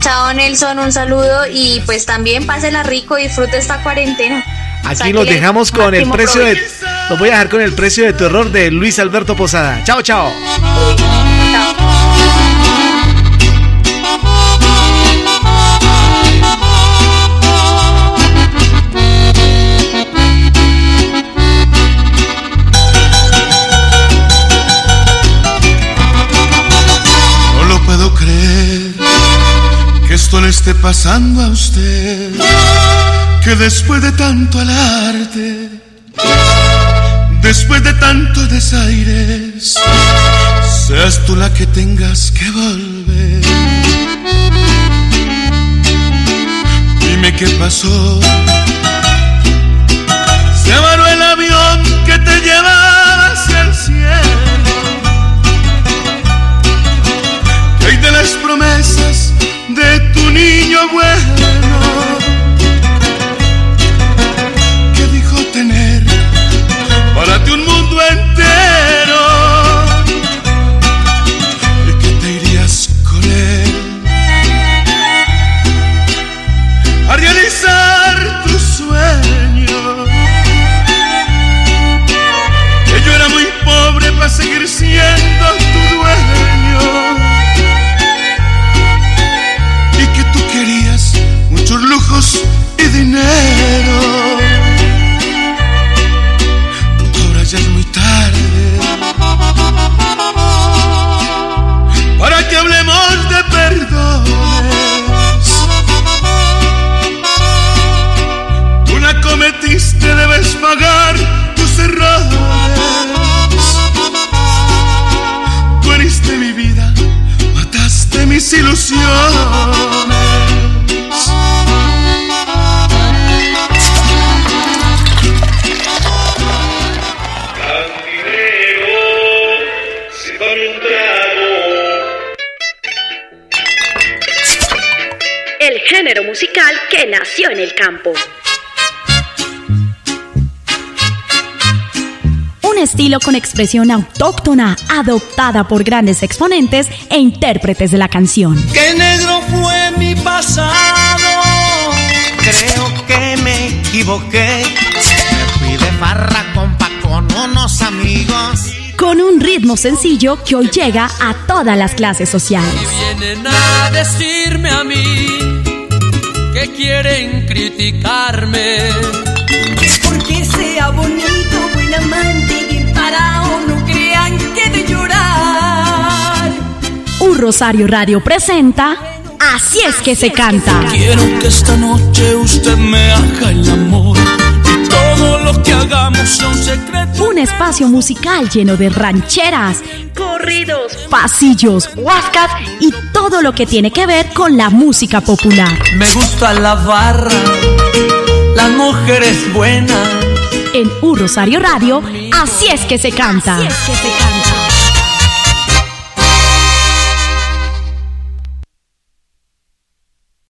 Chao Nelson, un saludo y pues también pásela rico, disfrute esta cuarentena. Aquí los dejamos con el precio de... Los voy a dejar con el precio de tu error de Luis Alberto Posada. Chao, chao. No lo puedo creer que esto le esté pasando a usted. Que después de tanto alarde, después de tantos desaires, seas tú la que tengas que volver. Dime qué pasó. Se avaró el avión que te llevaba hacia el cielo. que hay de las promesas de tu niño bueno para ti un mundo entero. Y que te irías con él a realizar tu sueño que yo era muy pobre para seguir siendo tu dueño. Y que tú querías muchos lujos y dinero. Estilo con expresión autóctona, adoptada por grandes exponentes e intérpretes de la canción. Que negro fue mi pasado. Creo que me equivoqué. Me fui de farra compa con unos amigos. con un ritmo sencillo que hoy llega a todas las clases sociales. Y vienen a decirme a mí que quieren criticarme. Porque sea bonito, Rosario Radio presenta Así es que se canta. Quiero que esta noche usted me haga el amor. Y todo lo que hagamos sea un secreto. Un espacio musical lleno de rancheras, Corridos, pasillos, huascas y todo lo que tiene que ver con la música popular. Me gusta la barra, las mujeres buenas. En Un Rosario Radio, Así es que se canta. Así es que se canta.